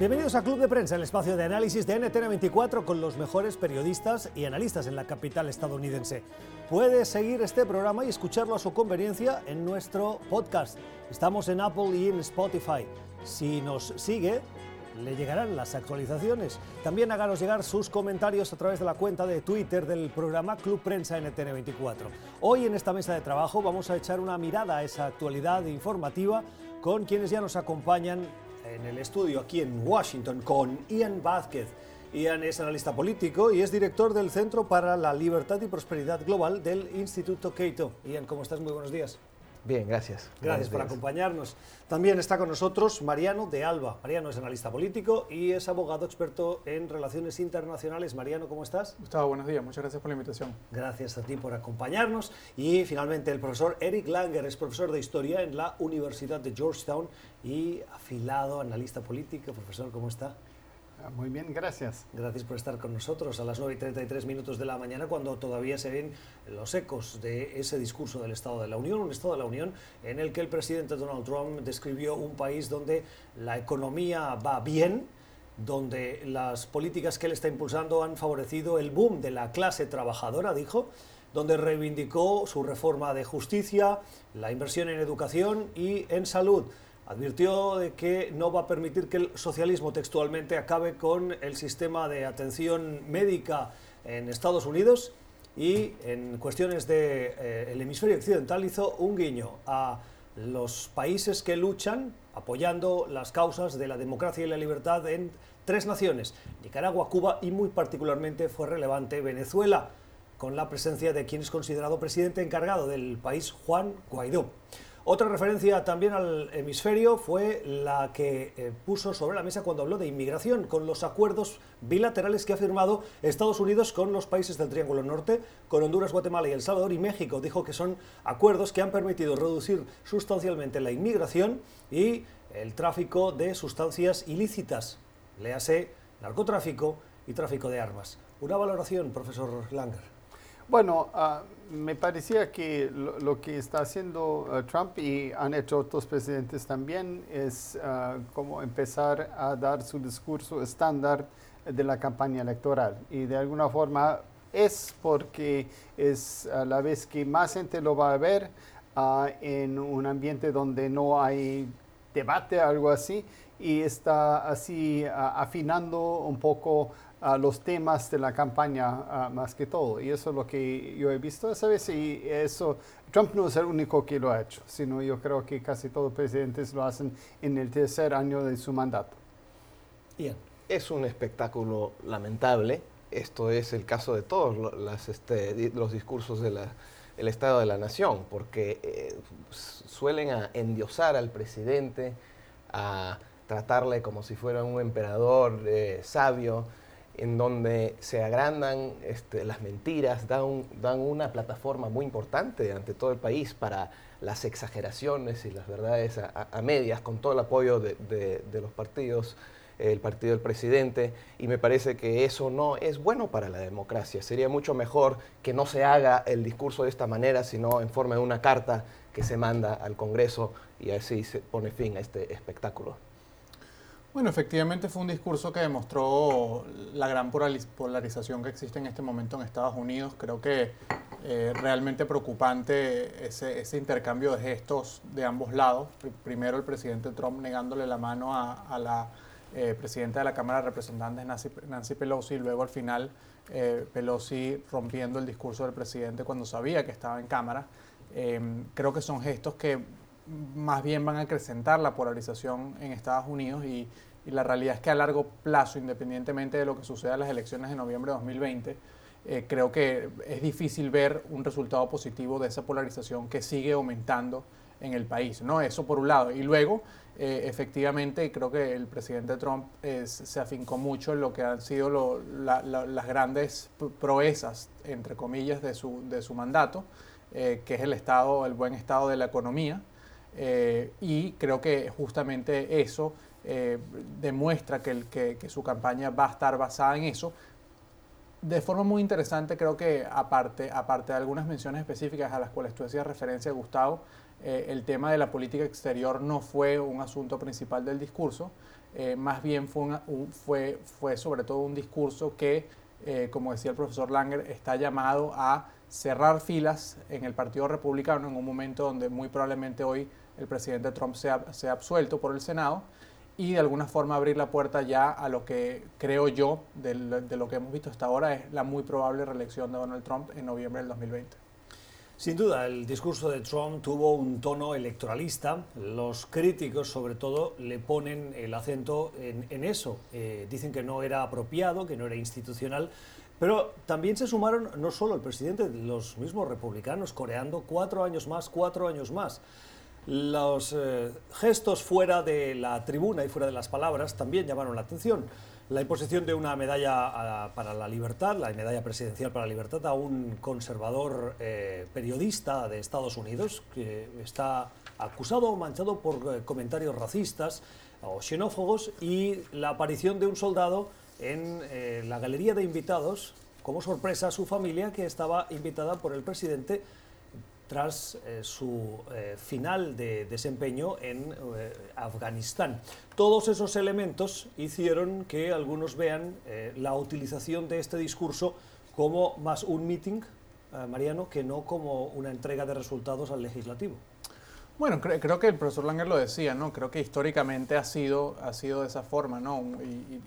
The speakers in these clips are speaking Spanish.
Bienvenidos a Club de Prensa, el espacio de análisis de NTN24 con los mejores periodistas y analistas en la capital estadounidense. Puede seguir este programa y escucharlo a su conveniencia en nuestro podcast. Estamos en Apple y en Spotify. Si nos sigue, le llegarán las actualizaciones. También háganos llegar sus comentarios a través de la cuenta de Twitter del programa Club Prensa NTN24. Hoy en esta mesa de trabajo vamos a echar una mirada a esa actualidad informativa con quienes ya nos acompañan en el estudio aquí en Washington con Ian Vázquez. Ian es analista político y es director del Centro para la Libertad y Prosperidad Global del Instituto Cato. Ian, ¿cómo estás? Muy buenos días. Bien, gracias. Gracias por acompañarnos. También está con nosotros Mariano de Alba. Mariano es analista político y es abogado experto en relaciones internacionales. Mariano, ¿cómo estás? Gustavo, buenos días. Muchas gracias por la invitación. Gracias a ti por acompañarnos. Y finalmente el profesor Eric Langer es profesor de historia en la Universidad de Georgetown y afilado analista político. Profesor, ¿cómo está? Muy bien, gracias. Gracias por estar con nosotros a las 9 y 33 minutos de la mañana cuando todavía se ven los ecos de ese discurso del Estado de la Unión, un Estado de la Unión en el que el presidente Donald Trump describió un país donde la economía va bien, donde las políticas que él está impulsando han favorecido el boom de la clase trabajadora, dijo, donde reivindicó su reforma de justicia, la inversión en educación y en salud advirtió de que no va a permitir que el socialismo textualmente acabe con el sistema de atención médica en Estados Unidos y en cuestiones del de, eh, hemisferio occidental hizo un guiño a los países que luchan apoyando las causas de la democracia y la libertad en tres naciones, Nicaragua, Cuba y muy particularmente fue relevante Venezuela, con la presencia de quien es considerado presidente encargado del país, Juan Guaidó. Otra referencia también al hemisferio fue la que eh, puso sobre la mesa cuando habló de inmigración, con los acuerdos bilaterales que ha firmado Estados Unidos con los países del Triángulo Norte, con Honduras, Guatemala y El Salvador y México. Dijo que son acuerdos que han permitido reducir sustancialmente la inmigración y el tráfico de sustancias ilícitas, léase narcotráfico y tráfico de armas. Una valoración, profesor Langer. Bueno, uh, me parecía que lo, que está haciendo uh, Trump y han hecho otros presidentes también es uh, como empezar a dar su discurso estándar de la campaña electoral. Y de alguna forma es porque es la vez que más gente lo va a ver en un ambiente donde no hay debate, algo así, y está así afinando un poco a los temas de la campaña más que todo. Y eso es lo que yo he visto esa vez y eso, Trump no es el único que lo ha hecho, sino yo creo que casi todos los presidentes lo hacen en el tercer año de su mandato. Bien. Es un espectáculo lamentable. Esto es el caso de todos los, este, los discursos del el Estado de la Nación, porque eh, suelen a endiosar al presidente, a tratarle como si fuera un emperador eh, sabio, en donde se agrandan este, las mentiras, dan, dan, una plataforma muy importante ante todo el país para las exageraciones y las verdades a, medias, con todo el apoyo de, los partidos, el partido del presidente, y me parece que eso no es bueno para la democracia. Sería mucho mejor que no se haga el discurso de esta manera, sino en forma de una carta que se manda al Congreso y así se pone fin a este espectáculo. Bueno, efectivamente fue un discurso que demostró la gran polarización que existe en este momento en Estados Unidos. Creo que eh, realmente preocupante ese, intercambio de gestos de ambos lados. Primero el presidente Trump negándole la mano a, la eh, presidenta de la Cámara de Representantes, Nancy, Pelosi, y luego al final eh, Pelosi rompiendo el discurso del presidente cuando sabía que estaba en Cámara. creo que son gestos que más bien van a acrecentar la polarización en Estados Unidos y, la realidad es que a largo plazo, independientemente de lo que suceda en las elecciones de noviembre de 2020, eh, creo que es difícil ver un resultado positivo de esa polarización que sigue aumentando en el país. ¿no? Eso por un lado. Y luego, eh, efectivamente, creo que el presidente Trump se afincó mucho en lo que han sido las grandes proezas, entre comillas, de su, de su mandato, eh, que es el estado, el buen estado de la economía, eh, y creo que justamente eso eh, demuestra que, que, su campaña va a estar basada en eso. De forma muy interesante, creo que aparte, aparte de algunas menciones específicas a las cuales tú hacías referencia, Gustavo, el tema de la política exterior no fue un asunto principal del discurso, más bien fue, fue, fue sobre todo un discurso que, como decía el profesor Langer, está llamado a cerrar filas en el Partido Republicano en un momento donde muy probablemente hoy el presidente Trump sea, sea absuelto por el Senado y de alguna forma abrir la puerta ya a lo que creo yo de, lo que hemos visto hasta ahora es la muy probable reelección de Donald Trump en noviembre del 2020. Sin duda, el discurso de Trump tuvo un tono electoralista. Los críticos, sobre todo, le ponen el acento en, eso. Eh, dicen que no era apropiado, que no era institucional, pero también se sumaron no solo el presidente, los mismos republicanos, coreando cuatro años más, cuatro años más. Los eh, gestos fuera de la tribuna y fuera de las palabras también llamaron la atención. La imposición de una medalla para la libertad, la medalla presidencial para la libertad, a un conservador eh, periodista de Estados Unidos que está acusado o manchado por eh, comentarios racistas o xenófobos y la aparición de un soldado en eh, la galería de invitados, como sorpresa a su familia que estaba invitada por el presidente tras eh, su eh, final de desempeño en Afganistán. Todos esos elementos hicieron que algunos vean la utilización de este discurso como más un meeting, Mariano, que no como una entrega de resultados al legislativo. Bueno, creo que el profesor Langer lo decía, ¿no? Creo que históricamente ha sido, ha sido de esa forma, ¿no?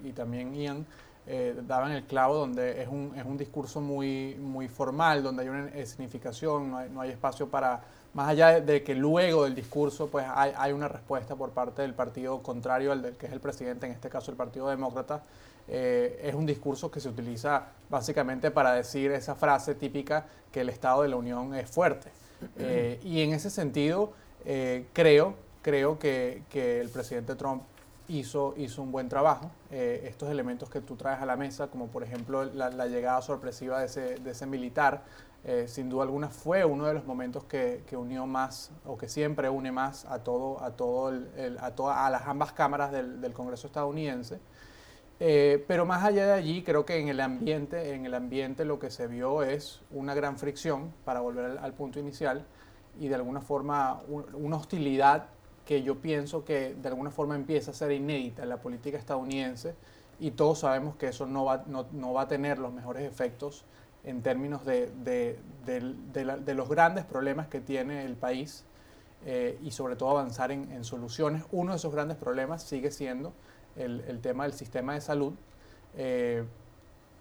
Y, también Ian eh, daba en el clavo donde es un, es un discurso muy, muy formal, donde hay una significación, no hay, no hay espacio para, más allá de, que luego del discurso pues hay, hay, una respuesta por parte del partido contrario al del que es el presidente, en este caso el Partido Demócrata, eh, es un discurso que se utiliza básicamente para decir esa frase típica que el Estado de la Unión es fuerte. Eh, y en ese sentido, eh, creo, creo que, que, el presidente Trump hizo, hizo un buen trabajo. Eh, estos elementos que tú traes a la mesa, como por ejemplo la, llegada sorpresiva de ese, de ese militar, eh, sin duda alguna fue uno de los momentos que, que, unió más o que siempre une más a todo, a todo el, a, toda, a las ambas cámaras del, del Congreso estadounidense. pero más allá de allí, creo que en el ambiente, en el ambiente lo que se vio es una gran fricción, para volver al punto inicial, y de alguna forma una hostilidad que yo pienso que de alguna forma empieza a ser inédita en la política estadounidense y todos sabemos que eso no va, no, no va a tener los mejores efectos en términos de, de, de, los grandes problemas que tiene el país eh, y sobre todo avanzar en, en, soluciones. Uno de esos grandes problemas sigue siendo el, el tema del sistema de salud. Eh,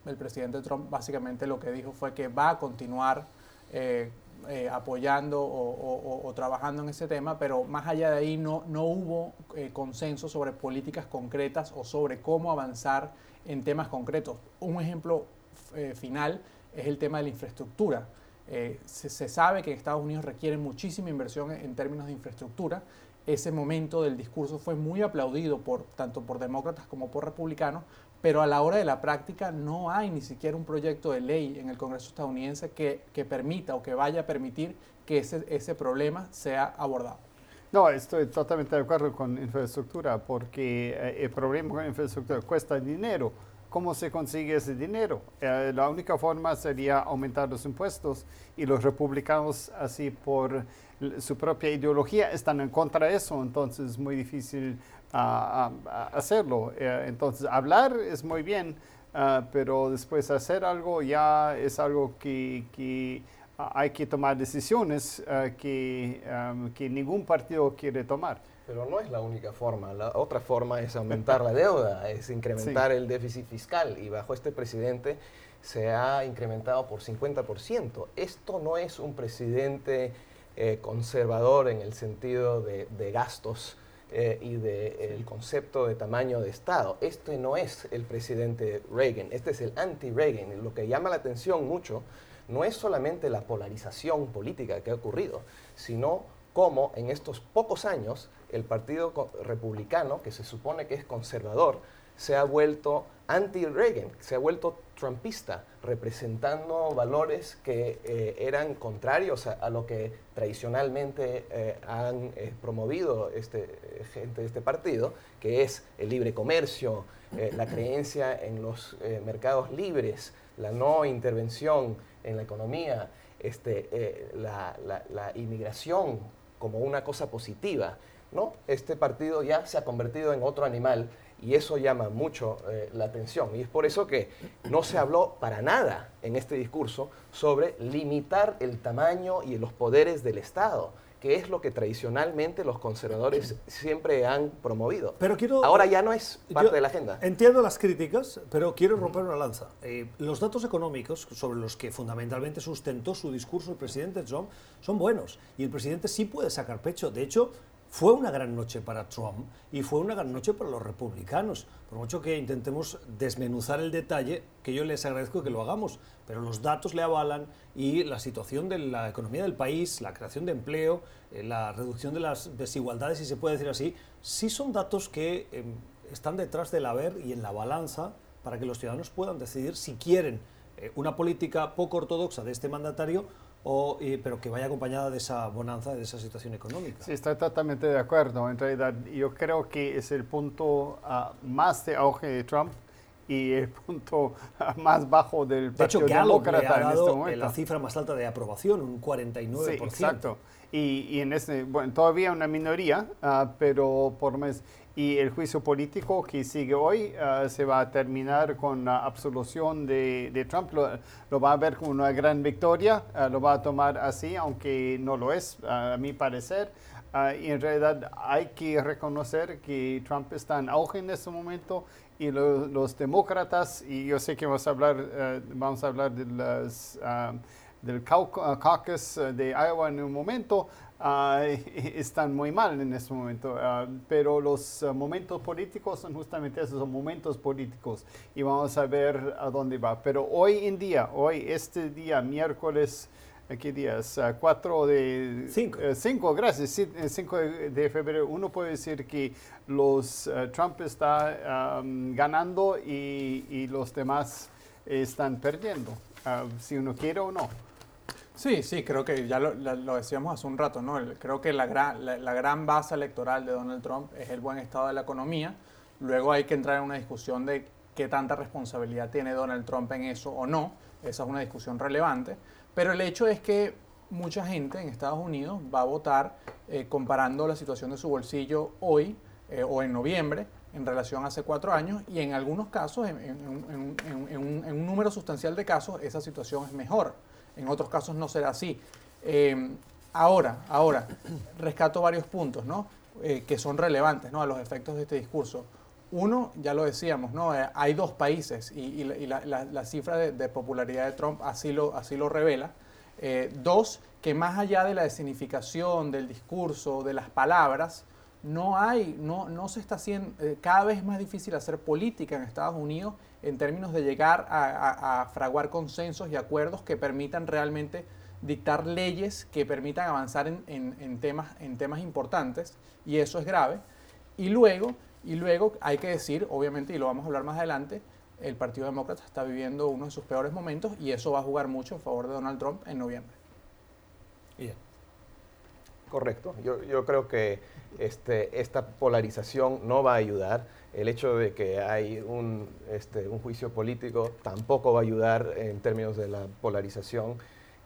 el presidente Trump básicamente lo que dijo fue que va a continuar eh, eh, apoyando o, trabajando en ese tema, pero más allá de ahí no, no hubo eh, consenso sobre políticas concretas o sobre cómo avanzar en temas concretos. Un ejemplo eh, final es el tema de la infraestructura. Se, sabe que en Estados Unidos requiere muchísima inversión en, términos de infraestructura. Ese momento del discurso fue muy aplaudido por, tanto por demócratas como por republicanos, pero a la hora de la práctica no hay ni siquiera un proyecto de ley en el Congreso estadounidense que, que permita o que vaya a permitir que ese, ese problema sea abordado. No, estoy totalmente de acuerdo con infraestructura, porque eh, el problema con infraestructura cuesta dinero. ¿Cómo se consigue ese dinero? Eh, la única forma sería aumentar los impuestos y los republicanos, así por su propia ideología, están en contra de eso, entonces es muy difícil a, hacerlo. Eh, entonces, hablar es muy bien, ah, pero después hacer algo ya es algo que, que hay que tomar decisiones ah, que, que ningún partido quiere tomar. Pero no es la única forma. La otra forma es aumentar la deuda, es incrementar el déficit fiscal. Y bajo este presidente se ha incrementado por 50%. Esto no es un presidente eh, conservador en el sentido de, de gastos eh, y del concepto de tamaño de Estado. Este no es el presidente Reagan, este es el anti-Reagan. Lo que llama la atención mucho no es solamente la polarización política que ha ocurrido, sino cómo en estos pocos años el Partido Republicano, que se supone que es conservador, se ha vuelto anti-Reagan, se ha vuelto trumpista, representando valores que eh, eran contrarios a, lo que tradicionalmente eh, han eh, promovido este, gente de este partido, que es el libre comercio, la creencia en los mercados libres, la no intervención en la economía, este, la, la inmigración como una cosa positiva. ¿no? Este partido ya se ha convertido en otro animal y eso llama mucho eh, la atención. Y es por eso que no se habló para nada en este discurso sobre limitar el tamaño y los poderes del Estado que es lo que tradicionalmente los conservadores siempre han promovido. Pero quiero, Ahora ya no es parte de la agenda. Entiendo las críticas, pero quiero romper una lanza. Eh, los datos económicos sobre los que fundamentalmente sustentó su discurso el presidente Trump son buenos y el presidente sí puede sacar pecho. De hecho, fue una gran noche para Trump y fue una gran noche para los republicanos. Por mucho que intentemos desmenuzar el detalle, que yo les agradezco que lo hagamos, pero los datos le avalan y la situación de la economía del país, la creación de empleo, eh, la reducción de las desigualdades, si se puede decir así, sí son datos que em, están detrás del haber y en la balanza para que los ciudadanos puedan decidir si quieren eh, una política poco ortodoxa de este mandatario o, pero que vaya acompañada de esa bonanza, de esa situación económica. Sí, estoy totalmente de acuerdo. En realidad, yo creo que es el punto ah, más de auge de Trump y el punto ah, más bajo del Partido de hecho, Demócrata en este momento. la cifra más alta de aprobación, un 49%. Sí, exacto. Y, y en este, bueno, todavía una minoría, uh, pero por mes y el juicio político que sigue hoy uh, se va a terminar con la absolución de, de Trump. Lo, va a ver como una gran victoria, uh, lo va a tomar así, aunque no lo es, a mi parecer. Uh, y en realidad hay que reconocer que Trump está en auge en este momento y los demócratas, y yo sé que vamos a hablar, vamos a hablar de las, del caucus de Iowa en un momento, Ah, están muy mal en este momento. Ah, pero los ah, momentos políticos son justamente esos, son momentos políticos. Y vamos a ver a dónde va. Pero hoy en día, hoy, este día, miércoles, ¿qué día es? 4 de... 5. 5, gracias. 5 de, febrero. Uno puede decir que los Trump está ganando y, y, los demás están perdiendo, si uno quiere o no. Sí, sí, creo que ya lo, decíamos hace un rato, ¿no? creo que la gran, la, gran base electoral de Donald Trump es el buen estado de la economía. Luego hay que entrar en una discusión de qué tanta responsabilidad tiene Donald Trump en eso o no. Esa es una discusión relevante. Pero el hecho es que mucha gente en Estados Unidos va a votar eh, comparando la situación de su bolsillo hoy eh, o en noviembre en relación a hace cuatro años y en algunos casos, en un número sustancial de casos, esa situación es mejor en otros casos no será así. Eh, ahora, ahora, rescato varios puntos ¿no? Eh, que son relevantes ¿no? a los efectos de este discurso. Uno, ya lo decíamos, ¿no? Eh, hay dos países y, la, cifra de, popularidad de Trump así lo, así lo revela. dos, que más allá de la designificación del discurso, de las palabras, no hay, no, no se está haciendo, cada vez es más difícil hacer política en Estados Unidos en términos de llegar a, fraguar consensos y acuerdos que permitan realmente dictar leyes que permitan avanzar en, temas, en temas importantes, y eso es grave. Y luego, y luego hay que decir, obviamente, y lo vamos a hablar más adelante, el Partido Demócrata está viviendo uno de sus peores momentos y eso va a jugar mucho en favor de Donald Trump en noviembre. Correcto. Yo, creo que este, esta polarización no va a ayudar el hecho de que hay un, este, un juicio político tampoco va a ayudar en términos de la polarización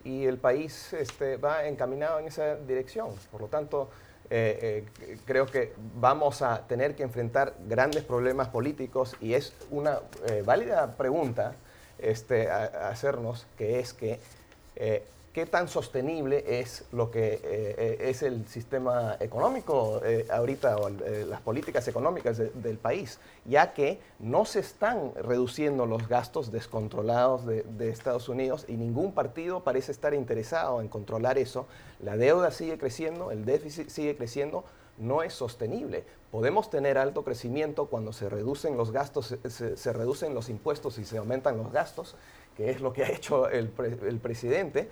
y el país este, va encaminado en esa dirección. Por lo tanto, eh, eh, creo que vamos a tener que enfrentar grandes problemas políticos y es una eh, válida pregunta este, a, hacernos, que es que qué tan sostenible es lo que eh, eh, es el sistema económico eh, ahorita o las políticas económicas del país, ya que no se están reduciendo los gastos descontrolados de, Estados Unidos y ningún partido parece estar interesado en controlar eso. La deuda sigue creciendo, el déficit sigue creciendo, no es sostenible. Podemos tener alto crecimiento cuando se reducen los gastos, se, reducen los impuestos y se aumentan los gastos, que es lo que ha hecho el presidente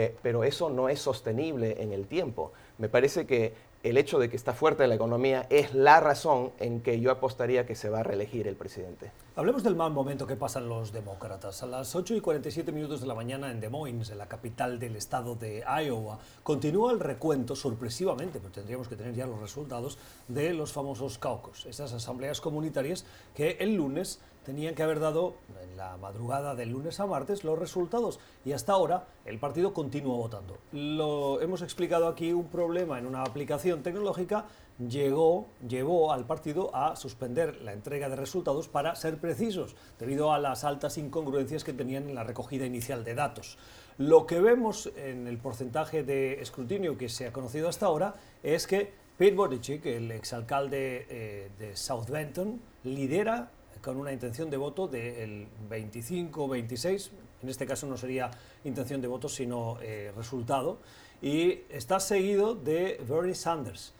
eh, pero eso no es sostenible en el tiempo. Me parece que el hecho de que está fuerte la economía es la razón en que yo apostaría que se va a reelegir el presidente. Hablemos del mal momento que pasan los demócratas. A las 8 y 47 minutos de la mañana en Des Moines, en la capital del estado de Iowa, continúa el recuento sorpresivamente, pero tendríamos que tener ya los resultados de los famosos caucus, esas asambleas comunitarias que el lunes tenían que haber dado en la madrugada del lunes a martes los resultados y hasta ahora el partido continúa votando. Lo hemos explicado aquí un problema en una aplicación tecnológica llegó, llevó al partido a suspender la entrega de resultados para ser precisos, debido a las altas incongruencias que tenían en la recogida inicial de datos. Lo que vemos en el porcentaje de escrutinio que se ha conocido hasta ahora es que Pete Buttigieg, el exalcalde eh, de South Benton, lidera con una intención de voto del 25-26, en este caso no sería intención de voto sino eh, resultado, y está seguido de Bernie Sanders.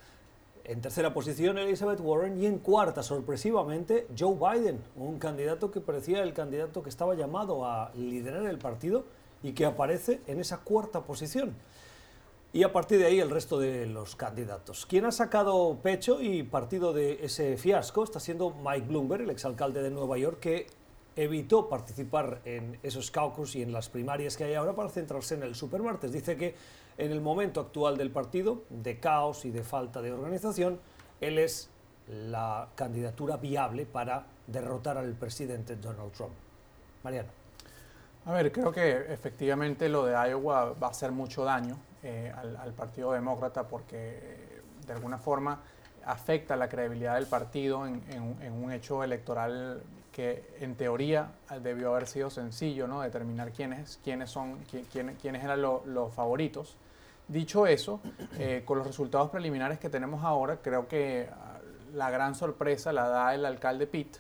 En tercera posición Elizabeth Warren y en cuarta, sorpresivamente, Joe Biden, un candidato que parecía el candidato que estaba llamado a liderar el partido y que aparece en esa cuarta posición. Y a partir de ahí el resto de los candidatos. Quien ha sacado pecho y partido de ese fiasco está siendo Mike Bloomberg, el exalcalde de Nueva York, que evitó participar en esos caucus y en las primarias que hay ahora para centrarse en el supermartes. Dice que en el momento actual del partido, de caos y de falta de organización, él es la candidatura viable para derrotar al presidente Donald Trump. Mariano. A ver, creo que efectivamente lo de Iowa va a hacer mucho daño eh, al, Partido Demócrata porque eh, de alguna forma afecta la credibilidad del partido en, un hecho electoral que en teoría debió haber sido sencillo, ¿no? Determinar quiénes, quiénes, son, quiénes, eran los favoritos. Dicho eso, eh, con los resultados preliminares que tenemos ahora, creo que ah, la gran sorpresa la da el alcalde Pitt,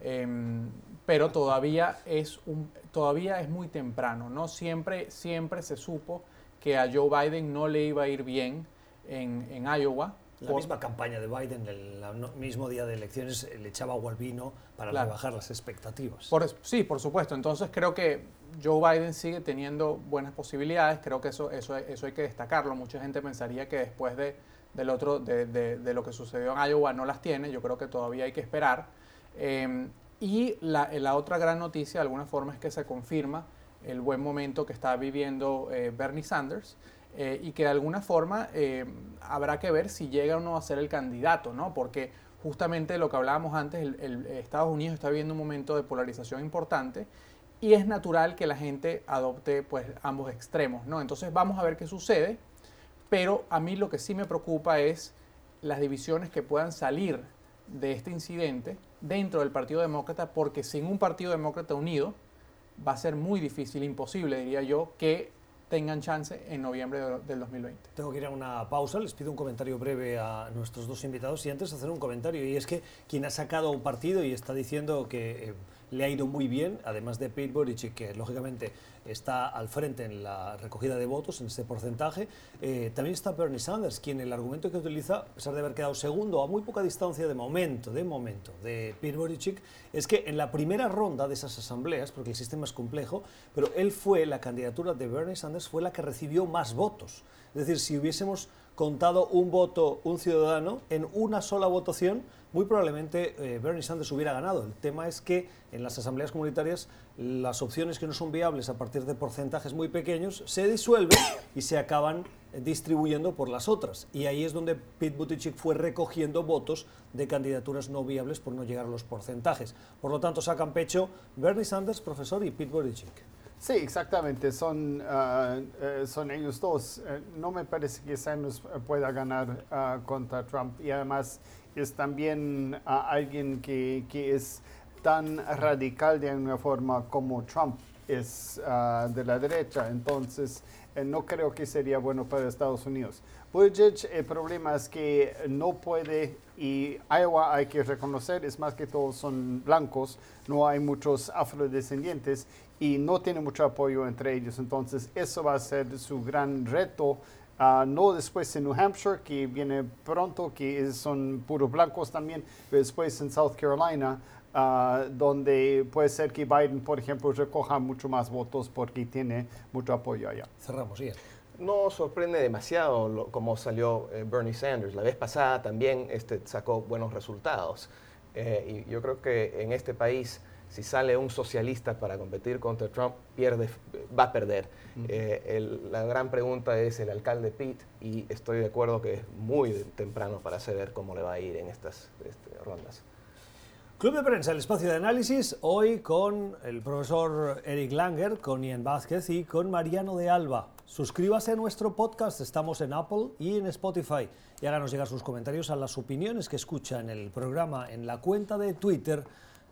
em, pero todavía es, un, todavía es muy temprano. ¿no? Siempre, siempre se supo que a Joe Biden no le iba a ir bien en, en Iowa. La misma campaña de Biden, el, mismo día de elecciones, le echaba agua al vino para rebajar las expectativas. sí, por supuesto. Entonces creo que Joe Biden sigue teniendo buenas posibilidades, creo que eso, eso, eso hay que destacarlo. Mucha gente pensaría que después de, del otro, de, de, lo que sucedió en Iowa no las tiene, yo creo que todavía hay que esperar. Em, y la, la, otra gran noticia de alguna forma es que se confirma el buen momento que está viviendo eh, Bernie Sanders. Eh, y que de alguna forma eh, habrá que ver si llega o no a ser el candidato, ¿no? Porque justamente lo que hablábamos antes, el, Estados Unidos está viviendo un momento de polarización importante y es natural que la gente adopte pues ambos extremos, ¿no? Entonces vamos a ver qué sucede, pero a mí lo que sí me preocupa es las divisiones que puedan salir de este incidente dentro del Partido Demócrata, porque sin un Partido Demócrata unido va a ser muy difícil, imposible, diría yo, que tengan chance en noviembre del 2020. Tengo que ir a una pausa, les pido un comentario breve a nuestros dos invitados y antes hacer un comentario, y es que quien ha sacado un partido y está diciendo que... Eh, le ha ido muy bien, además de Pete Buttigieg, que lógicamente está al frente en la recogida de votos, en ese porcentaje. Eh, también está Bernie Sanders, quien el argumento que utiliza, a pesar de haber quedado segundo a muy poca distancia de momento, de momento, de Pete Buttigieg, es que en la primera ronda de esas asambleas, porque el sistema es complejo, pero él fue, la candidatura de Bernie Sanders fue la que recibió más votos. Es decir, si hubiésemos contado un voto, un ciudadano, en una sola votación, muy probablemente eh, Bernie Sanders hubiera ganado. El tema es que en las asambleas comunitarias las opciones que no son viables a partir de porcentajes muy pequeños se disuelven y se acaban distribuyendo por las otras. Y ahí es donde Pete Buttigieg fue recogiendo votos de candidaturas no viables por no llegar a los porcentajes. Por lo tanto, sacan pecho Bernie Sanders, profesor, y Pete Buttigieg. Sí, exactamente, son, ah, eh, son ellos dos. Eh, no me parece que Sanders pueda ganar ah, contra Trump y además es también alguien que, que, es tan radical de una forma como Trump es ah, de la derecha. Entonces, eh, no creo que sería bueno para Estados Unidos. Buttigieg, el problema es que no puede, y Iowa hay que reconocer, es más que todos son blancos, no hay muchos afrodescendientes y no tiene mucho apoyo entre ellos. Entonces, eso va a ser su gran reto Ah, no después en New Hampshire, que viene pronto, que son puros blancos también, pero después en South Carolina, ah, donde puede ser que Biden, por ejemplo, recoja mucho más votos porque tiene mucho apoyo allá. Cerramos, sí. No sorprende demasiado cómo salió eh, Bernie Sanders. La vez pasada también este, sacó buenos resultados. Eh, y yo creo que en este país si sale un socialista para competir contra Trump, pierde, va a perder. Eh, la gran pregunta es el alcalde Pete y estoy de acuerdo que es muy temprano para saber cómo le va a ir en estas este, rondas. Club de Prensa, el espacio de análisis, hoy con el profesor Eric Langer, con Ian Vázquez y con Mariano de Alba. Suscríbase a nuestro podcast, estamos en Apple y en Spotify. Y háganos llegar sus comentarios a las opiniones que escucha en el programa en la cuenta de Twitter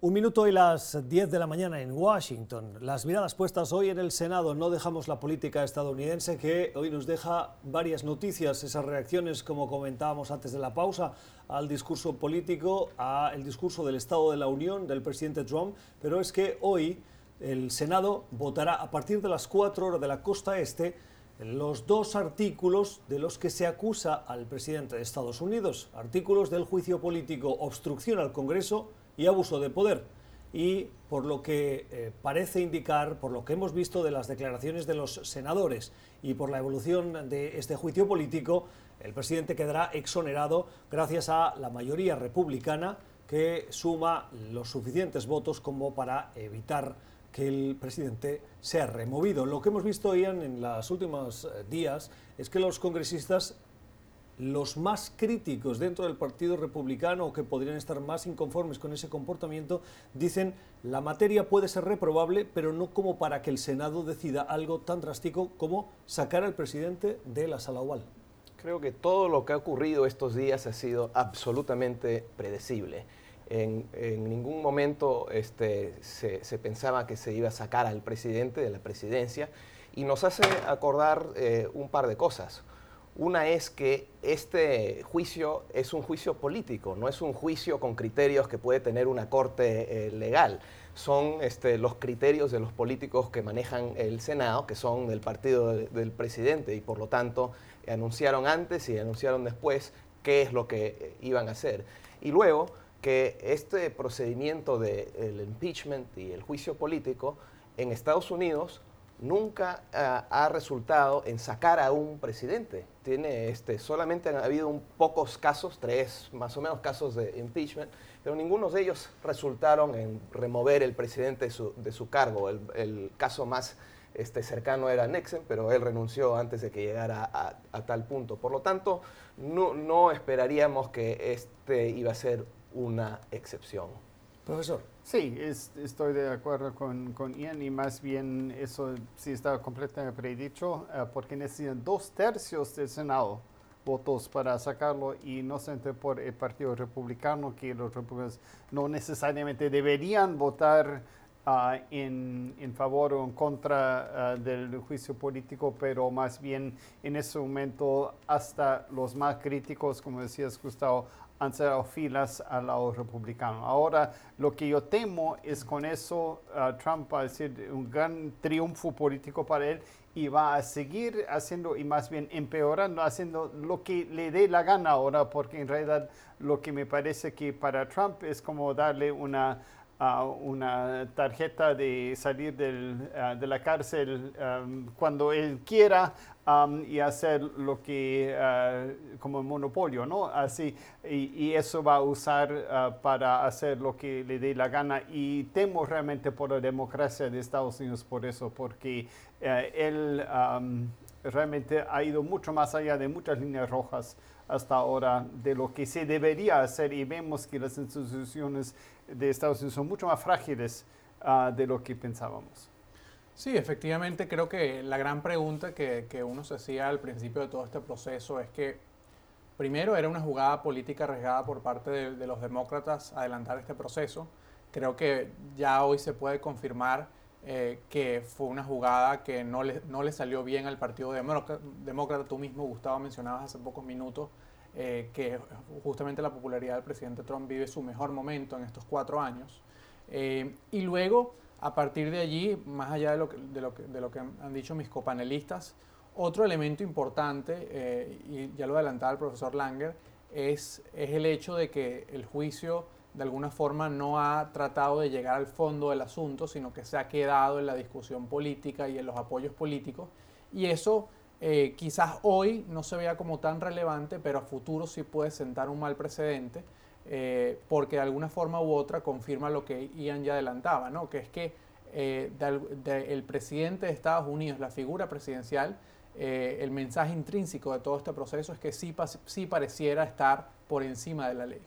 Un minuto y las 10 de la mañana en Washington. Las miradas puestas hoy en el Senado. No dejamos la política estadounidense que hoy nos deja varias noticias, esas reacciones, como comentábamos antes de la pausa, al discurso político, al discurso del Estado de la Unión del presidente Trump. Pero es que hoy el Senado votará a partir de las 4 horas de la costa este los dos artículos de los que se acusa al presidente de Estados Unidos. Artículos del juicio político, obstrucción al Congreso y abuso de poder. Y por lo que eh, parece indicar, por lo que hemos visto de las declaraciones de los senadores y por la evolución de este juicio político, el presidente quedará exonerado gracias a la mayoría republicana que suma los suficientes votos como para evitar que el presidente sea removido. Lo que hemos visto, Ian, en los últimos eh, días es que los congresistas los más críticos dentro del Partido Republicano que podrían estar más inconformes con ese comportamiento dicen la materia puede ser reprobable, pero no como para que el Senado decida algo tan drástico como sacar al presidente de la sala oval. Creo que todo lo que ha ocurrido estos días ha sido absolutamente predecible. En, ningún momento este, se, pensaba que se iba a sacar al presidente de la presidencia y nos hace acordar eh, un par de cosas. Una es que este juicio es un juicio político, no es un juicio con criterios que puede tener una corte eh, legal. Son este, los criterios de los políticos que manejan el Senado, que son del partido del presidente y por lo tanto anunciaron antes y anunciaron después qué es lo que eh, iban a hacer. Y luego que este procedimiento del impeachment y el juicio político en Estados Unidos nunca ah, ha resultado en sacar a un presidente. Tiene, este, solamente han habido un pocos casos, tres más o menos casos de impeachment, pero ninguno de ellos resultaron en remover el presidente de su, cargo. El, caso más este, cercano era Nixon, pero él renunció antes de que llegara a, tal punto. Por lo tanto, no, no esperaríamos que este iba a ser una excepción. Profesor. Sí, estoy de acuerdo con, con, Ian y más bien eso sí está completamente predicho eh, porque necesitan dos tercios del Senado votos para sacarlo y no solamente por el Partido Republicano, que los republicanos no necesariamente deberían votar ah, en, en, favor o en contra ah, del juicio político, pero más bien en ese momento hasta los más críticos, como decías Gustavo, han cerrado filas al lado republicano. Ahora, lo que yo temo es con eso uh, Trump va a decir un gran triunfo político para él y va a seguir haciendo y más bien empeorando, haciendo lo que le dé la gana ahora, porque en realidad lo que me parece que para Trump es como darle una una tarjeta de salir del, uh, de la cárcel um, cuando él quiera y hacer lo que, uh, como monopolio, ¿no? Así, y, eso va a usar uh, para hacer lo que le dé la gana. Y temo realmente por la democracia de Estados Unidos por eso, porque uh, él realmente ha ido mucho más allá de muchas líneas rojas hasta ahora de lo que se debería hacer y vemos que las instituciones de Estados Unidos son mucho más frágiles de lo que pensábamos. Sí, efectivamente creo que la gran pregunta que, uno se hacía al principio de todo este proceso es que primero era una jugada política arriesgada por parte de, los demócratas adelantar este proceso. Creo que ya hoy se puede confirmar eh, que fue una jugada que no le, no le salió bien al Partido Demócrata. Tú mismo, Gustavo, mencionabas hace pocos minutos eh, que justamente la popularidad del presidente Trump vive su mejor momento en estos cuatro años. Eh, y luego a partir de allí, más allá de lo que, de lo que, de lo que han dicho mis copanelistas, otro elemento importante, eh, y ya lo adelantaba el profesor Langer, es, es el hecho de que el juicio de alguna forma no ha tratado de llegar al fondo del asunto, sino que se ha quedado en la discusión política y en los apoyos políticos. Y eso eh, quizás hoy no se vea como tan relevante, pero a futuro sí puede sentar un mal precedente, eh, porque de alguna forma u otra confirma lo que Ian ya adelantaba, ¿no? que es que eh, el presidente de Estados Unidos, la figura presidencial, el mensaje intrínseco de todo este proceso es que sí, sí pareciera estar por encima de la ley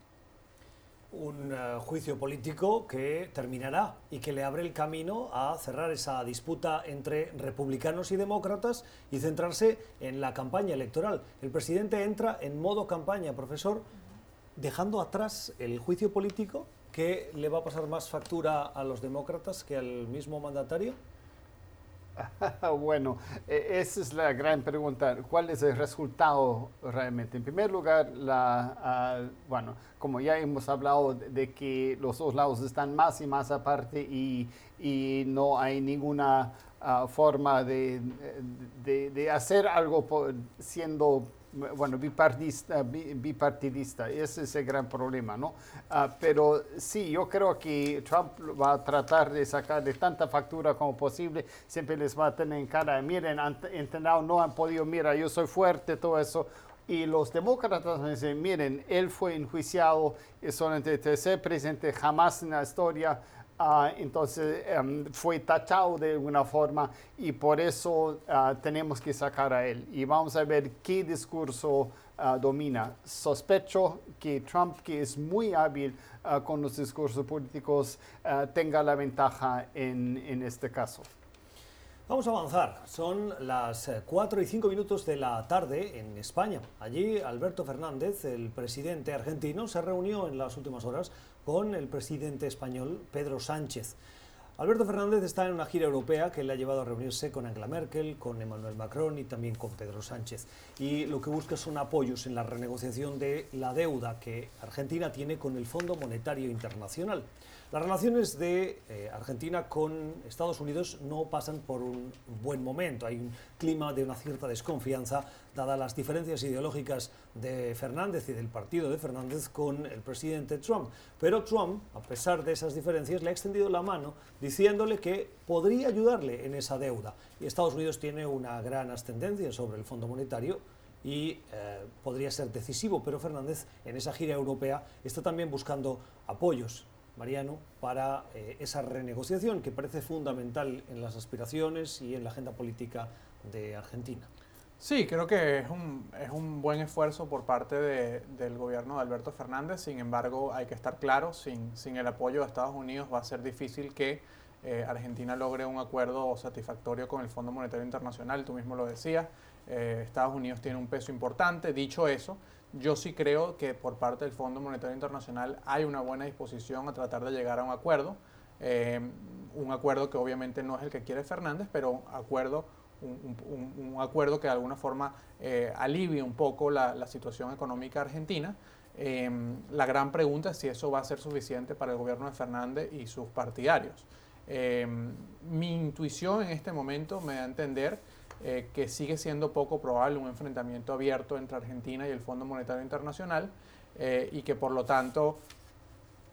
un eh, juicio político que terminará y que le abre el camino a cerrar esa disputa entre republicanos y demócratas y centrarse en la campaña electoral. El presidente entra en modo campaña, profesor, dejando atrás el juicio político que le va a pasar más factura a los demócratas que al mismo mandatario. bueno, e, esa es la gran pregunta. ¿Cuál es el resultado realmente? En primer lugar, la, ah, bueno, como ya hemos hablado de que los dos lados están más y más aparte y, y no hay ninguna ah, forma de, de, de, hacer algo siendo bueno, bipartidista, bipartidista, ese es el gran problema, ¿no? Ah, pero sí, yo creo que Trump va a tratar de sacar de tanta factura como posible, siempre les va a tener en cara, miren, han intentado, no han podido, mira, yo soy fuerte, todo eso. Y los demócratas dicen, miren, él fue enjuiciado, es solamente el tercer presidente jamás en la historia Ah, entonces em, fue tachado de alguna forma y por eso ah, tenemos que sacar a él. Y vamos a ver qué discurso ah, domina. Sospecho que Trump, que es muy hábil con los discursos políticos, tenga la ventaja en, en este caso. Vamos a avanzar. Son las 4 eh, y 5 minutos de la tarde en España. Allí Alberto Fernández, el presidente argentino, se reunió en las últimas horas con el presidente español Pedro Sánchez. Alberto Fernández está en una gira europea que le ha llevado a reunirse con Angela Merkel, con Emmanuel Macron y también con Pedro Sánchez. Y lo que busca son apoyos en la renegociación de la deuda que Argentina tiene con el Fondo Monetario Internacional. Las relaciones de eh, Argentina con Estados Unidos no pasan por un buen momento. Hay un clima de una cierta desconfianza, dadas las diferencias ideológicas de Fernández y del partido de Fernández con el presidente Trump. Pero Trump, a pesar de esas diferencias, le ha extendido la mano diciéndole que podría ayudarle en esa deuda. Y Estados Unidos tiene una gran ascendencia sobre el Fondo Monetario y eh, podría ser decisivo, pero Fernández en esa gira europea está también buscando apoyos Mariano, para eh, esa renegociación que parece fundamental en las aspiraciones y en la agenda política de Argentina. Sí, creo que es un, es un buen esfuerzo por parte del gobierno de Alberto Fernández, sin embargo hay que estar claro, sin, sin el apoyo de Estados Unidos va a ser difícil que eh, Argentina logre un acuerdo satisfactorio con el Fondo Monetario Internacional, tú mismo lo decías, eh, Estados Unidos tiene un peso importante, dicho eso, yo sí creo que por parte del Fondo Monetario Internacional hay una buena disposición a tratar de llegar a un acuerdo, eh, un acuerdo que obviamente no es el que quiere Fernández, pero acuerdo, un, acuerdo que de alguna forma eh, alivie un poco la, situación económica argentina. Eh, la gran pregunta es si eso va a ser suficiente para el gobierno de Fernández y sus partidarios. mi intuición en este momento me da a entender eh, que sigue siendo poco probable un enfrentamiento abierto entre Argentina y el Fondo Monetario Internacional eh, y que por lo tanto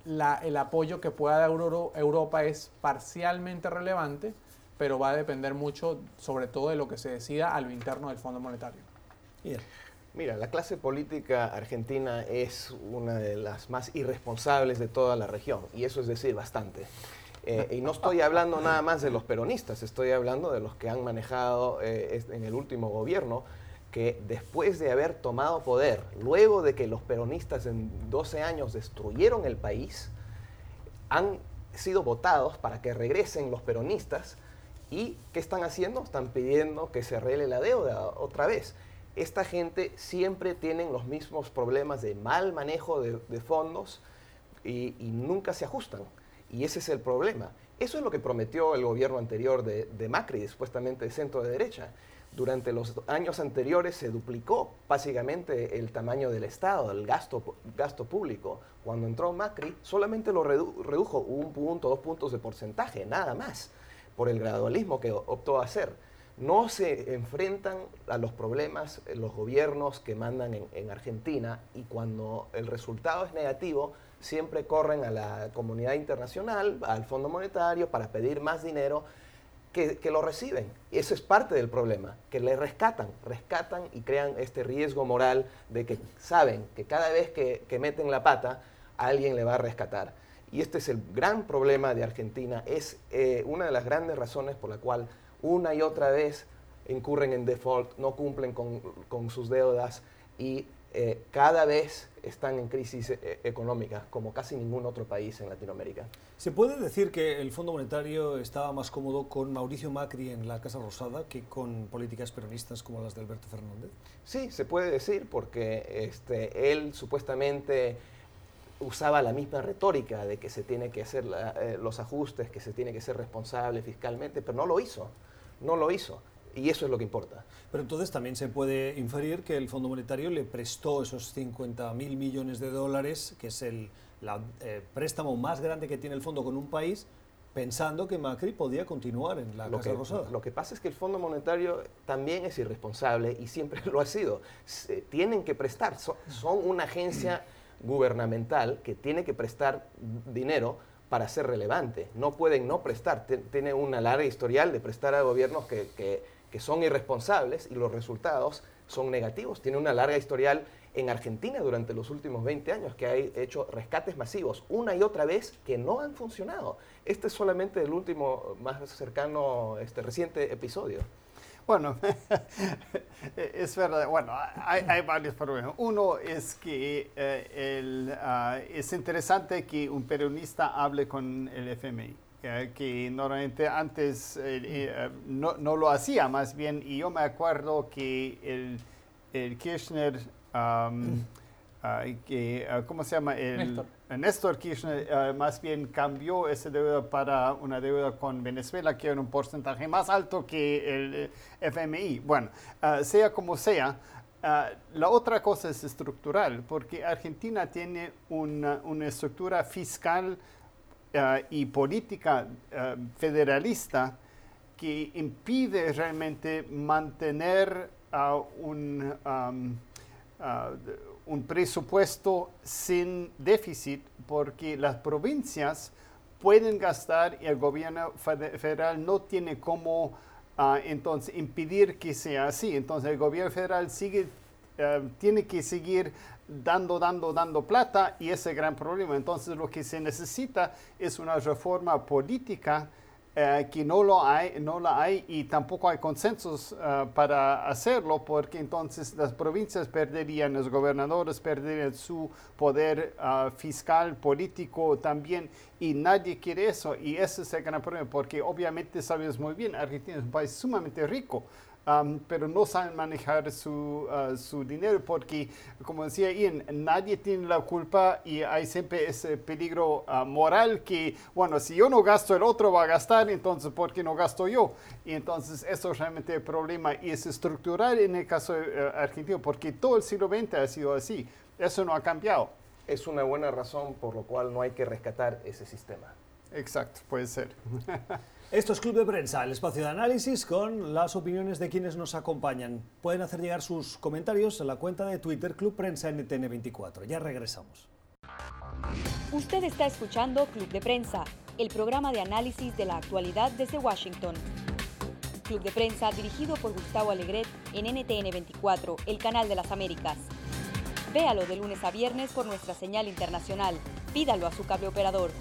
el apoyo que pueda dar Europa es parcialmente relevante, pero va a depender mucho sobre todo de lo que se decida a lo interno del Fondo Monetario. Mira, la clase política argentina es una de las más irresponsables de toda la región, y eso es decir bastante. Eh, y no estoy hablando nada más de los peronistas, estoy hablando de los que han manejado eh, en el último gobierno, que después de haber tomado poder, luego de que los peronistas en 12 años destruyeron el país, han sido votados para que regresen los peronistas y ¿qué están haciendo? Están pidiendo que se arregle la deuda otra vez. Esta gente siempre tiene los mismos problemas de mal manejo de, fondos y nunca se ajustan. Y ese es el problema. Eso es lo que prometió el gobierno anterior de, Macri, supuestamente de centro de derecha. Durante los años anteriores se duplicó básicamente el tamaño del Estado, el gasto, gasto público. Cuando entró Macri, solamente lo redujo un punto, dos puntos de porcentaje, nada más, por el gradualismo que optó a hacer. No se enfrentan a los problemas los gobiernos que mandan en Argentina y cuando el resultado es negativo, siempre corren a la comunidad internacional, al Fondo Monetario, para pedir más dinero. que, lo reciben. Y eso es parte del problema, que le rescatan, rescatan y crean este riesgo moral de que saben que cada vez que, meten la pata, alguien le va a rescatar. Y este es el gran problema de Argentina, es eh, una de las grandes razones por la cual una y otra vez incurren en default, no cumplen con, con sus deudas y eh, cada vez están en crisis eh, económica, como casi ningún otro país en Latinoamérica. ¿Se puede decir que el Fondo Monetario estaba más cómodo con Mauricio Macri en la Casa Rosada que con políticas peronistas como las de Alberto Fernández? Sí, se puede decir, porque este, él supuestamente usaba la misma retórica de que se tiene que hacer eh, los ajustes, que se tiene que ser responsable fiscalmente, pero no lo hizo, no lo hizo. Y eso es lo que importa. Pero entonces también se puede inferir que el Fondo Monetario le prestó esos 50 mil millones de dólares, que es el eh, préstamo más grande que tiene el fondo con un país, pensando que Macri podía continuar en la Casa Rosada. Lo que pasa es que el Fondo Monetario también es irresponsable y siempre lo ha sido. tienen que prestar, son, una agencia gubernamental que tiene que prestar dinero para ser relevante. No pueden no prestar. Tiene una larga historial de prestar a gobiernos que, que que son irresponsables y los resultados son negativos. Tiene una larga historial en Argentina durante los últimos 20 años que ha hecho rescates masivos una y otra vez que no han funcionado. Este es solamente el último más cercano, este reciente episodio. Bueno, es verdad. Bueno, hay, varios problemas. Uno es que eh, ah, es interesante que un peronista hable con el FMI que normalmente antes eh, eh, no, no, lo hacía más bien, y yo me acuerdo que el, el Kirchner, ah, que, ah, ¿cómo se llama? El, Néstor. Kirchner ah, más bien cambió esa deuda para una deuda con Venezuela que era un porcentaje más alto que el eh, FMI. Bueno, sea como sea, la otra cosa es estructural, porque Argentina tiene una, una estructura fiscal eh, y política eh, federalista que impide realmente mantener un, un presupuesto sin déficit porque las provincias pueden gastar y el gobierno federal no tiene cómo ah, entonces impedir que sea así. Entonces el gobierno federal sigue, eh, tiene que seguir dando, dando, dando plata y ese gran problema. Entonces lo que se necesita es una reforma política eh, que no lo hay, no la hay y tampoco hay consensos eh, para hacerlo porque entonces las provincias perderían, los gobernadores perderían su poder eh, fiscal, político también y nadie quiere eso y ese es el gran problema porque obviamente sabes muy bien, Argentina es un país sumamente rico, pero no saben manejar su, uh, su, dinero porque, como decía Ian, nadie tiene la culpa y hay siempre ese peligro uh, moral que, bueno, si yo no gasto, el otro va a gastar, entonces, ¿por qué no gasto yo? Y entonces, eso es realmente el problema y es estructural en el caso uh, argentino porque todo el siglo XX ha sido así. Eso no ha cambiado. Es una buena razón por lo cual no hay que rescatar ese sistema. Exacto, puede ser. Esto es Club de Prensa, el espacio de análisis con las opiniones de quienes nos acompañan. Pueden hacer llegar sus comentarios a la cuenta de Twitter Club Prensa NTN24. Ya regresamos. Usted está escuchando Club de Prensa, el programa de análisis de la actualidad desde Washington. Club de Prensa dirigido por Gustavo Alegret en NTN24, el canal de las Américas. Véalo de lunes a viernes por nuestra señal internacional. Pídalo a su cable operador.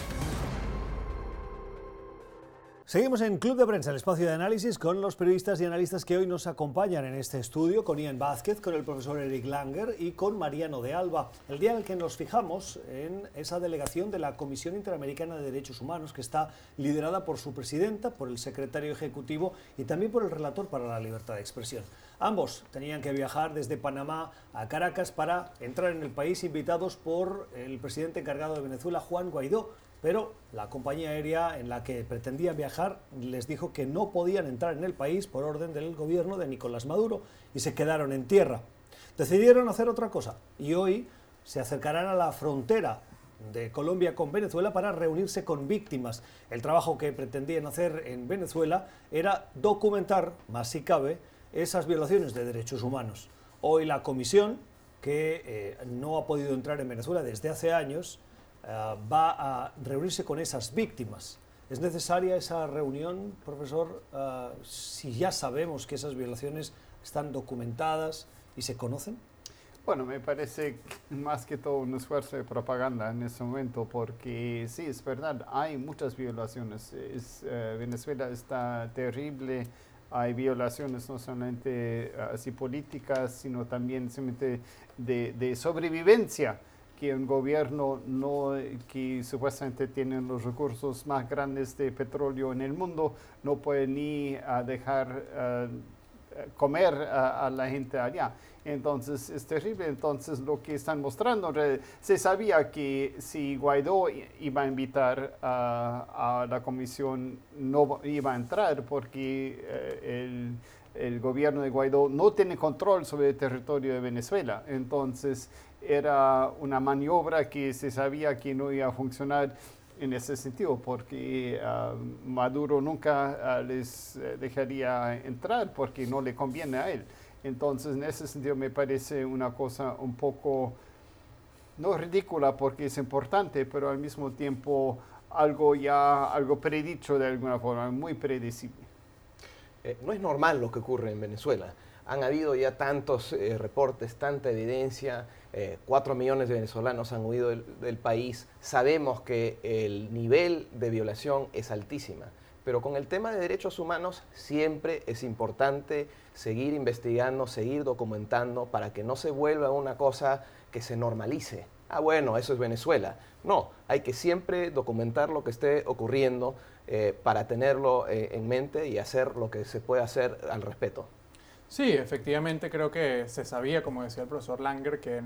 Seguimos en Club de Prensa, el espacio de análisis, con los periodistas y analistas que hoy nos acompañan en este estudio, con Ian Vázquez, con el profesor Eric Langer y con Mariano de Alba. El día en el que nos fijamos en esa delegación de la Comisión Interamericana de Derechos Humanos, que está liderada por su presidenta, por el secretario ejecutivo y también por el relator para la libertad de expresión. Ambos tenían que viajar desde Panamá a Caracas para entrar en el país, invitados por el presidente encargado de Venezuela, Juan Guaidó pero la compañía aérea en la que pretendían viajar les dijo que no podían entrar en el país por orden del gobierno de Nicolás Maduro y se quedaron en tierra. Decidieron hacer otra cosa y hoy se acercarán a la frontera de Colombia con Venezuela para reunirse con víctimas. El trabajo que pretendían hacer en Venezuela era documentar, más si cabe, esas violaciones de derechos humanos. Hoy la comisión, que eh, no ha podido entrar en Venezuela desde hace años, va a reunirse con esas víctimas. ¿Es necesaria esa reunión, profesor, ah, si ya sabemos que esas violaciones están documentadas y se conocen? Bueno, me parece más que todo un esfuerzo de propaganda en este momento, porque sí, es verdad, hay muchas violaciones. Eh, Venezuela está terrible, hay violaciones no solamente eh, así políticas, sino también simplemente de, sobrevivencia, que un gobierno no, que supuestamente tiene los recursos más grandes de petróleo en el mundo no puede ni uh, dejar uh, comer a la gente allá. Entonces es terrible. Entonces lo que están mostrando, se sabía que si Guaidó iba a invitar a, la comisión, no iba a entrar porque eh, el, el, gobierno de Guaidó no tiene control sobre el territorio de Venezuela. Entonces era una maniobra que se sabía que no iba a funcionar en ese sentido, porque ah, Maduro nunca ah, les eh, dejaría entrar porque no le conviene a él. Entonces, en ese sentido me parece una cosa un poco, no ridícula porque es importante, pero al mismo tiempo algo ya, algo predicho de alguna forma, muy predecible. Eh, no es normal lo que ocurre en Venezuela. Han habido ya tantos eh, reportes, tanta evidencia, eh, cuatro millones de venezolanos han huido del país, sabemos que el nivel de violación es altísima. Pero con el tema de derechos humanos siempre es importante seguir investigando, seguir documentando para que no se vuelva una cosa que se normalice. Ah, bueno, eso es Venezuela. No, hay que siempre documentar lo que esté ocurriendo eh, para tenerlo eh, en mente y hacer lo que se puede hacer al respeto. Sí, efectivamente creo que se sabía, como decía el profesor Langer, que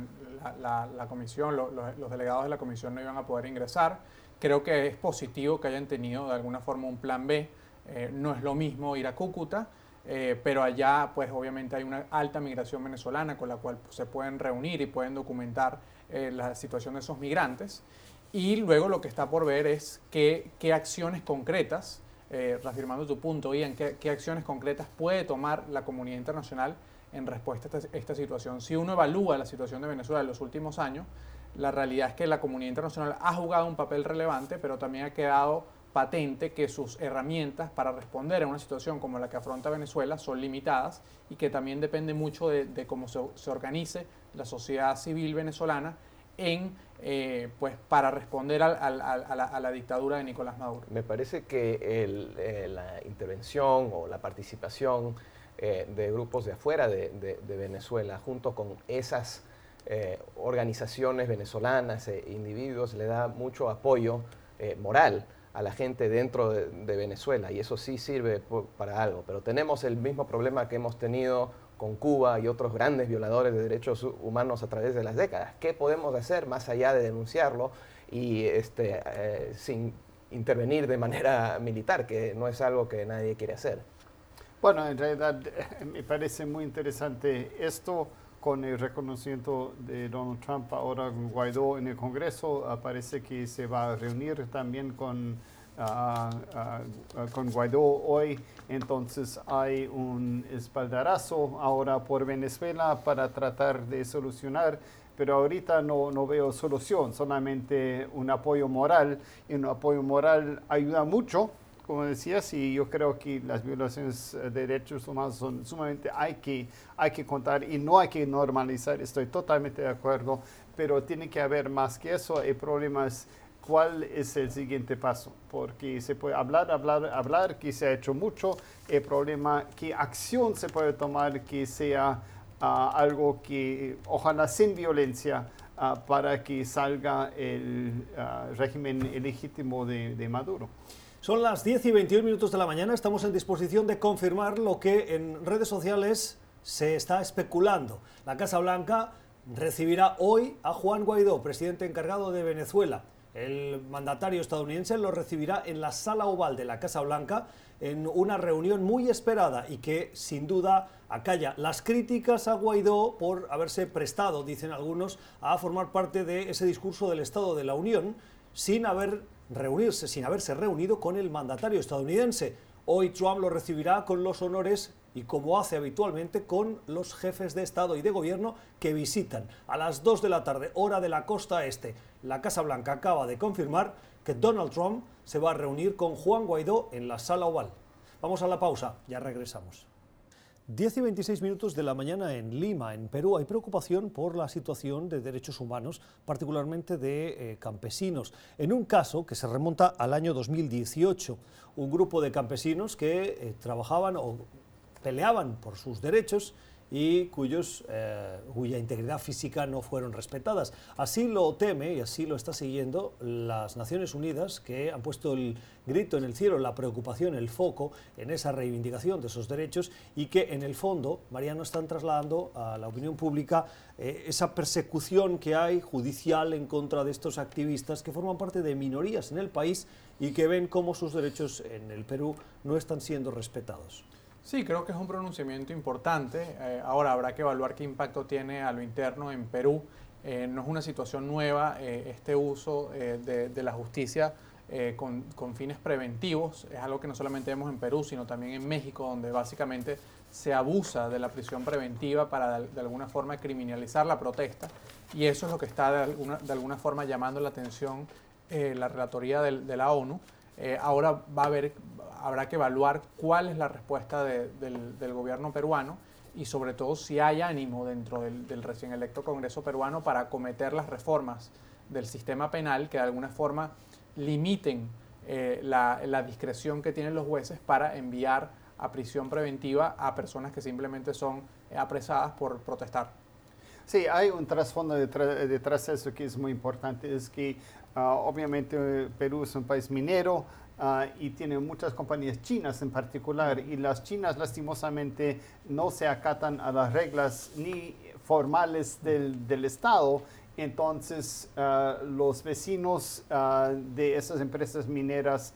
la, comisión, los delegados de la comisión no iban a poder ingresar Creo que es positivo que hayan tenido de alguna forma un plan B. Eh, no es lo mismo ir a Cúcuta, eh, pero allá pues obviamente hay una alta migración venezolana con la cual se pueden reunir y pueden documentar eh, la situación de esos migrantes. Y luego lo que está por ver es qué acciones concretas, reafirmando tu punto, Ian, qué, qué acciones concretas puede tomar la comunidad internacional en respuesta a esta, esta, situación. Si uno evalúa la situación de Venezuela en los últimos años, la realidad es que la comunidad internacional ha jugado un papel relevante, pero también ha quedado patente que sus herramientas para responder a una situación como la que afronta Venezuela son limitadas y que también depende mucho de, cómo se, organice la sociedad civil venezolana eh, pues, para responder a, la, dictadura de Nicolás Maduro. Me parece que eh, la intervención o la participación eh, de grupos de afuera de Venezuela junto con esas organizaciones venezolanas e individuos le da mucho apoyo moral a la gente dentro de, Venezuela y eso sí sirve para algo. Pero tenemos el mismo problema que hemos tenido con Cuba y otros grandes violadores de derechos humanos a través de las décadas. ¿Qué podemos hacer más allá de denunciarlo y este, eh, sin intervenir de manera militar, que no es algo que nadie quiere hacer? Bueno, en realidad me parece muy interesante esto con el reconocimiento de Donald Trump ahora Guaidó en el Congreso, parece que se va a reunir también con, ah, ah, con Guaidó hoy. Entonces hay un espaldarazo ahora por Venezuela para tratar de solucionar pero ahorita no, no, veo solución, solamente un apoyo moral, y un apoyo moral ayuda mucho, como decías, y yo creo que las violaciones de derechos humanos son sumamente, hay que, hay que contar y no hay que normalizar, estoy totalmente de acuerdo, pero tiene que haber más que eso. El problema es cuál es el siguiente paso, porque se puede hablar, hablar, hablar, que se ha hecho mucho, el problema, qué acción se puede tomar que sea ah, algo que, ojalá sin violencia, ah, para que salga el ah, régimen ilegítimo de, de Maduro. Son las 10 y 21 minutos de la mañana, estamos en disposición de confirmar lo que en redes sociales se está especulando. La Casa Blanca recibirá hoy a Juan Guaidó, presidente encargado de Venezuela. El mandatario estadounidense lo recibirá en la sala oval de la Casa Blanca en una reunión muy esperada y que sin duda acalla las críticas a Guaidó por haberse prestado, dicen algunos, a formar parte de ese discurso del Estado de la Unión sin haber reunirse sin haberse reunido con el mandatario estadounidense. Hoy Trump lo recibirá con los honores y como hace habitualmente con los jefes de Estado y de Gobierno que visitan a las 2 de la tarde, hora de la costa este. La Casa Blanca acaba de confirmar que Donald Trump se va a reunir con Juan Guaidó en la sala oval. Vamos a la pausa, ya regresamos. 10 y 26 minutos de la mañana en Lima, en Perú, hay preocupación por la situación de derechos humanos, particularmente de eh, campesinos. En un caso que se remonta al año 2018, un grupo de campesinos que eh, trabajaban o peleaban por sus derechos y cuyos, eh, cuya integridad física no fueron respetadas. Así lo teme y así lo está siguiendo las Naciones Unidas, que han puesto el grito en el cielo, la preocupación, el foco en esa reivindicación de esos derechos y que en el fondo, Mariano, están trasladando a la opinión pública eh, esa persecución que hay judicial en contra de estos activistas que forman parte de minorías en el país y que ven cómo sus derechos en el Perú no están siendo respetados. Sí, creo que es un pronunciamiento importante. Eh, ahora habrá que evaluar qué impacto tiene a lo interno en Perú. Eh, no es una situación nueva eh, este uso de, la justicia con, fines preventivos. Es algo que no solamente vemos en Perú, sino también en México, donde básicamente se abusa de la prisión preventiva para de, alguna forma criminalizar la protesta. Y eso es lo que está de alguna, de alguna forma llamando la atención la relatoría de la ONU. Eh, ahora va a haber, habrá que evaluar cuál es la respuesta del, gobierno peruano y sobre todo si hay ánimo dentro del, recién electo Congreso peruano para acometer las reformas del sistema penal que de alguna forma limiten eh, la, la, discreción que tienen los jueces para enviar a prisión preventiva a personas que simplemente son apresadas por protestar. Sí, hay un trasfondo detrás de eso que es muy importante, es que Ah, obviamente Perú es un país minero ah, y tiene muchas compañías chinas en particular y las chinas lastimosamente no se acatan a las reglas ni formales del, del Estado. Entonces ah, los vecinos de esas empresas mineras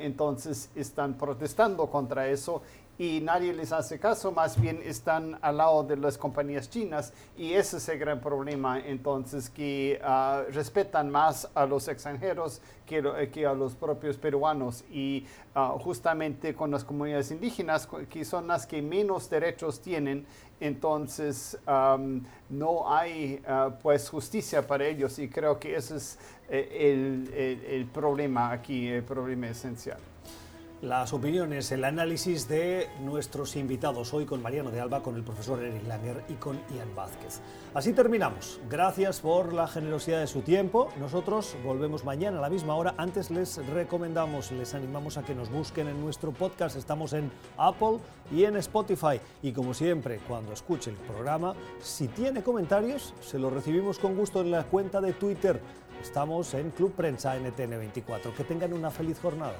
entonces están protestando contra eso y nadie les hace caso, más bien están al lado de las compañías chinas y ese es el gran problema, entonces que ah, respetan más a los extranjeros que, que, a los propios peruanos y ah, justamente con las comunidades indígenas, que son las que menos derechos tienen, entonces no hay ah, pues justicia para ellos y creo que ese es eh, el, el problema aquí, el problema esencial las opiniones, el análisis de nuestros invitados hoy con Mariano de Alba, con el profesor Eric Langer y con Ian Vázquez. Así terminamos. Gracias por la generosidad de su tiempo. Nosotros volvemos mañana a la misma hora. Antes les recomendamos, les animamos a que nos busquen en nuestro podcast. Estamos en Apple y en Spotify. Y como siempre, cuando escuche el programa, si tiene comentarios, se los recibimos con gusto en la cuenta de Twitter. Estamos en Club Prensa NTN 24. Que tengan una feliz jornada.